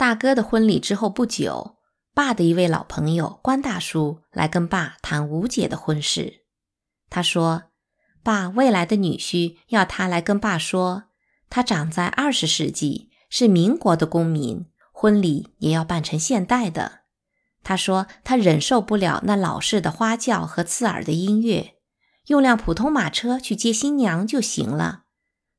大哥的婚礼之后不久，爸的一位老朋友关大叔来跟爸谈吴姐的婚事。他说：“爸未来的女婿要他来跟爸说，他长在二十世纪，是民国的公民，婚礼也要办成现代的。他说他忍受不了那老式的花轿和刺耳的音乐，用辆普通马车去接新娘就行了。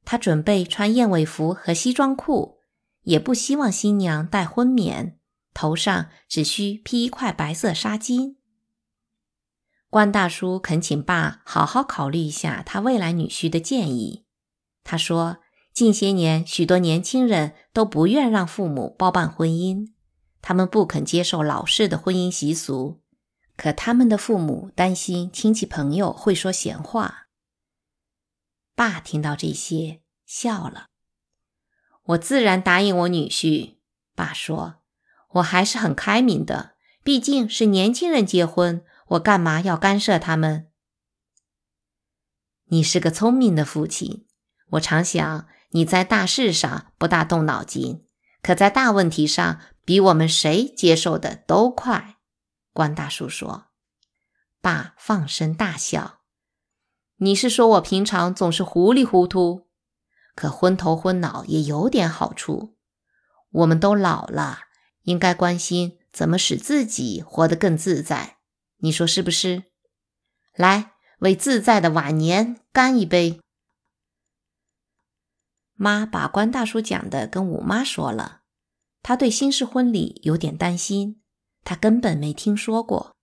他准备穿燕尾服和西装裤。”也不希望新娘戴婚冕，头上只需披一块白色纱巾。关大叔恳请爸好好考虑一下他未来女婿的建议。他说，近些年许多年轻人都不愿让父母包办婚姻，他们不肯接受老式的婚姻习俗，可他们的父母担心亲戚朋友会说闲话。爸听到这些，笑了。我自然答应我女婿。爸说：“我还是很开明的，毕竟是年轻人结婚，我干嘛要干涉他们？”你是个聪明的父亲，我常想你在大事上不大动脑筋，可在大问题上比我们谁接受的都快。”关大叔说。爸放声大笑：“你是说我平常总是糊里糊涂？”可昏头昏脑也有点好处。我们都老了，应该关心怎么使自己活得更自在。你说是不是？来，为自在的晚年干一杯。妈把关大叔讲的跟五妈说了，她对新式婚礼有点担心，她根本没听说过。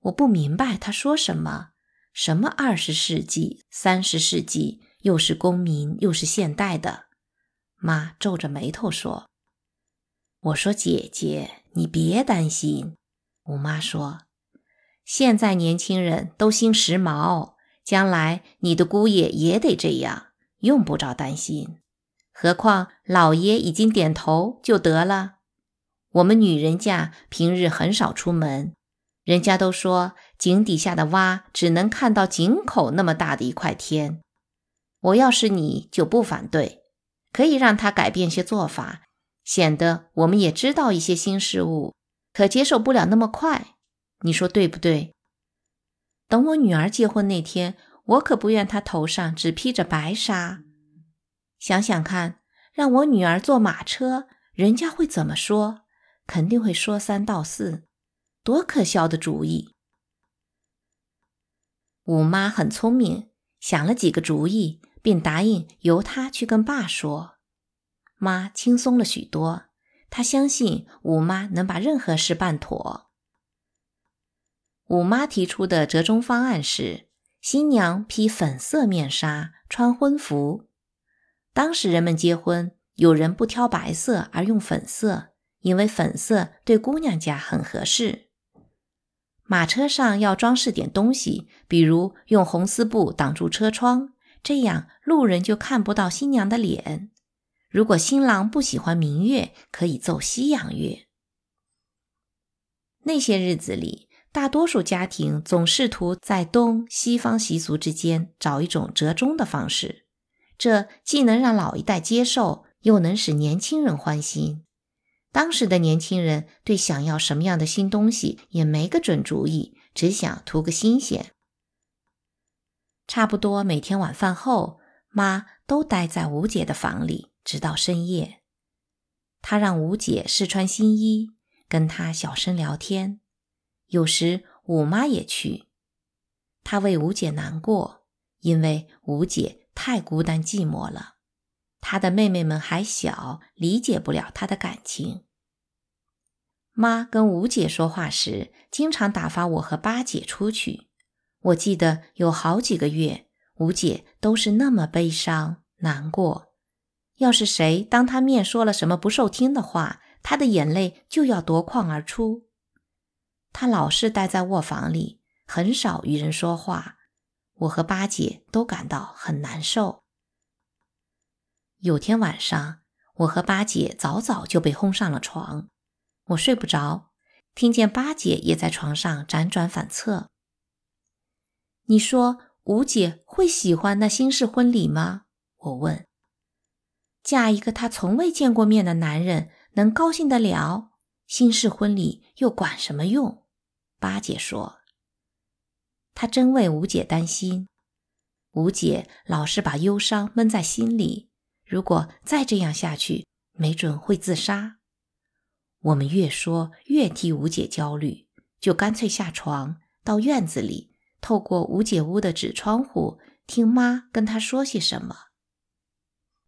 我不明白她说什么，什么二十世纪、三十世纪。又是公民，又是现代的，妈皱着眉头说：“我说姐姐，你别担心。”我妈说：“现在年轻人都兴时髦，将来你的姑爷也得这样，用不着担心。何况老爷已经点头就得了。我们女人家平日很少出门，人家都说井底下的蛙只能看到井口那么大的一块天。”我要是你就不反对，可以让他改变些做法，显得我们也知道一些新事物，可接受不了那么快。你说对不对？等我女儿结婚那天，我可不愿她头上只披着白纱。想想看，让我女儿坐马车，人家会怎么说？肯定会说三道四，多可笑的主意！五妈很聪明，想了几个主意。并答应由他去跟爸说，妈轻松了许多。他相信五妈能把任何事办妥。五妈提出的折中方案是：新娘披粉色面纱，穿婚服。当时人们结婚，有人不挑白色而用粉色，因为粉色对姑娘家很合适。马车上要装饰点东西，比如用红丝布挡住车窗。这样路人就看不到新娘的脸。如果新郎不喜欢明月，可以奏西洋乐。那些日子里，大多数家庭总试图在东西方习俗之间找一种折中的方式，这既能让老一代接受，又能使年轻人欢心。当时的年轻人对想要什么样的新东西也没个准主意，只想图个新鲜。差不多每天晚饭后，妈都待在吴姐的房里，直到深夜。她让吴姐试穿新衣，跟她小声聊天。有时五妈也去。她为吴姐难过，因为吴姐太孤单寂寞了。她的妹妹们还小，理解不了她的感情。妈跟吴姐说话时，经常打发我和八姐出去。我记得有好几个月，吴姐都是那么悲伤难过。要是谁当她面说了什么不受听的话，她的眼泪就要夺眶而出。她老是待在卧房里，很少与人说话。我和八姐都感到很难受。有天晚上，我和八姐早早就被轰上了床，我睡不着，听见八姐也在床上辗转反侧。你说吴姐会喜欢那新式婚礼吗？我问。嫁一个她从未见过面的男人，能高兴得了？新式婚礼又管什么用？八姐说：“她真为吴姐担心。吴姐老是把忧伤闷在心里，如果再这样下去，没准会自杀。”我们越说越替吴姐焦虑，就干脆下床到院子里，透过吴姐屋的纸窗户听妈跟她说些什么。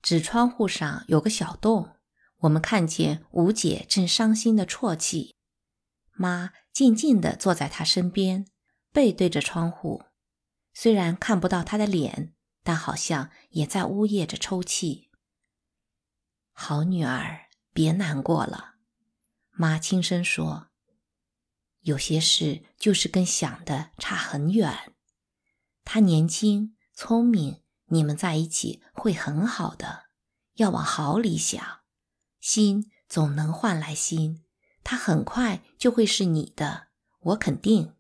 纸窗户上有个小洞，我们看见吴姐正伤心的啜泣，妈静静地坐在她身边，背对着窗户，虽然看不到她的脸，但好像也在呜咽着抽泣。好女儿，别难过了。妈轻声说：“有些事就是跟想的差很远。他年轻聪明，你们在一起会很好的。要往好里想，心总能换来心，他很快就会是你的，我肯定。”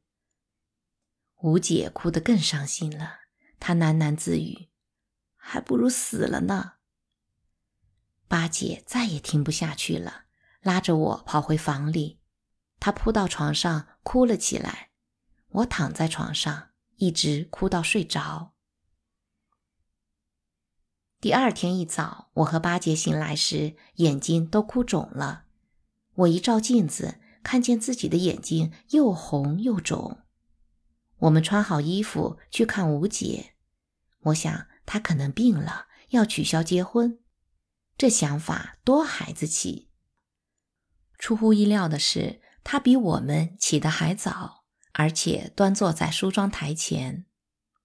吴姐哭得更伤心了，她喃喃自语：“还不如死了呢。”八姐再也听不下去了。拉着我跑回房里，他扑到床上哭了起来。我躺在床上，一直哭到睡着。第二天一早，我和八姐醒来时，眼睛都哭肿了。我一照镜子，看见自己的眼睛又红又肿。我们穿好衣服去看吴姐，我想她可能病了，要取消结婚。这想法多孩子气。出乎意料的是，他比我们起得还早，而且端坐在梳妆台前，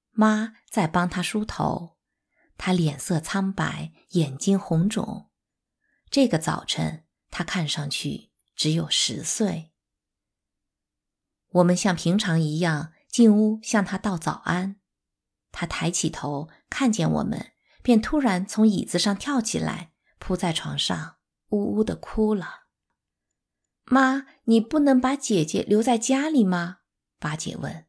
妈在帮他梳头。他脸色苍白，眼睛红肿。这个早晨，他看上去只有十岁。我们像平常一样进屋向他道早安。他抬起头看见我们，便突然从椅子上跳起来，扑在床上，呜呜地哭了。妈，你不能把姐姐留在家里吗？八姐问。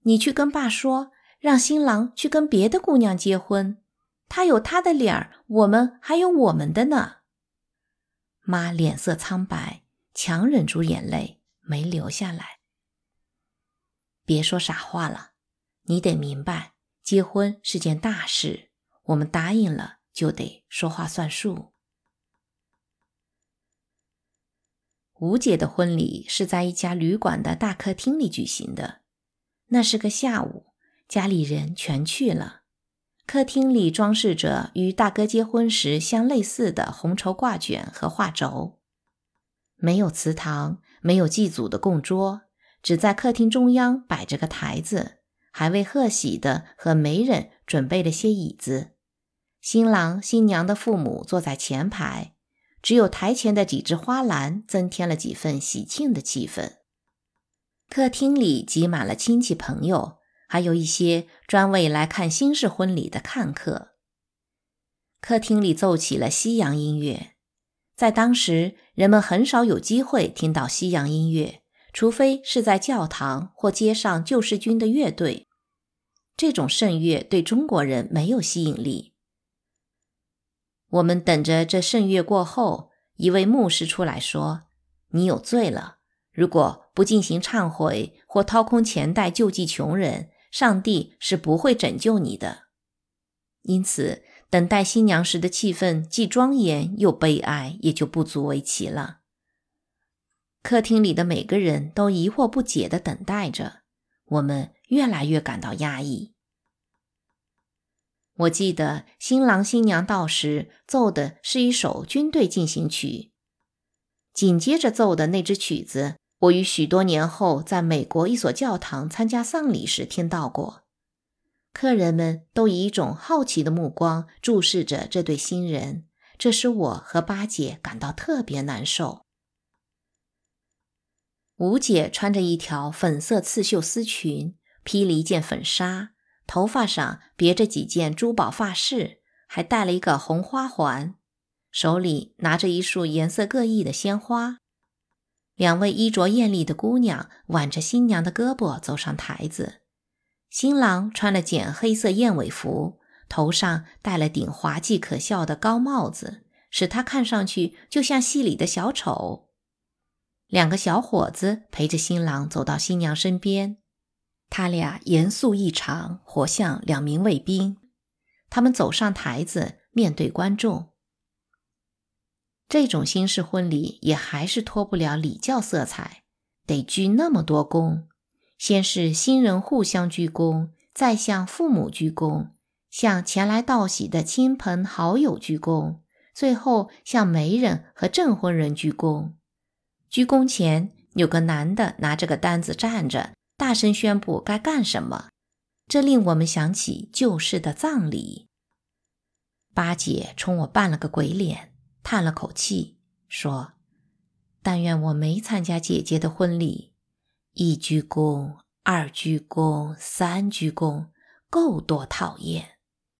你去跟爸说，让新郎去跟别的姑娘结婚。他有他的脸儿，我们还有我们的呢。妈脸色苍白，强忍住眼泪，没流下来。别说傻话了，你得明白，结婚是件大事，我们答应了就得说话算数。吴姐的婚礼是在一家旅馆的大客厅里举行的。那是个下午，家里人全去了。客厅里装饰着与大哥结婚时相类似的红绸挂卷和画轴。没有祠堂，没有祭祖的供桌，只在客厅中央摆着个台子，还为贺喜的和媒人准备了些椅子。新郎新娘的父母坐在前排。只有台前的几只花篮增添了几分喜庆的气氛。客厅里挤满了亲戚朋友，还有一些专为来看新式婚礼的看客。客厅里奏起了西洋音乐，在当时，人们很少有机会听到西洋音乐，除非是在教堂或街上救世军的乐队。这种圣乐对中国人没有吸引力。我们等着这圣月过后，一位牧师出来说：“你有罪了。如果不进行忏悔或掏空钱袋救济穷人，上帝是不会拯救你的。”因此，等待新娘时的气氛既庄严又悲哀，也就不足为奇了。客厅里的每个人都疑惑不解地等待着，我们越来越感到压抑。我记得新郎新娘到时奏的是一首军队进行曲，紧接着奏的那支曲子，我于许多年后在美国一所教堂参加丧礼时听到过。客人们都以一种好奇的目光注视着这对新人，这使我和八姐感到特别难受。吴姐穿着一条粉色刺绣丝裙，披了一件粉纱。头发上别着几件珠宝发饰，还戴了一个红花环，手里拿着一束颜色各异的鲜花。两位衣着艳丽的姑娘挽着新娘的胳膊走上台子，新郎穿了件黑色燕尾服，头上戴了顶滑稽可笑的高帽子，使他看上去就像戏里的小丑。两个小伙子陪着新郎走到新娘身边，他俩严肃异常，活像两名卫兵。他们走上台子，面对观众。这种新式婚礼也还是脱不了礼教色彩，得鞠那么多躬。先是新人互相鞠躬，再向父母鞠躬，向前来道喜的亲朋好友鞠躬，最后向媒人和证婚人鞠躬。鞠躬前，有个男的拿着个单子站着，大声宣布该干什么。这令我们想起旧式的葬礼。八姐冲我扮了个鬼脸。叹了口气，说：“但愿我没参加姐姐的婚礼。一鞠躬，二鞠躬，三鞠躬，够多讨厌。”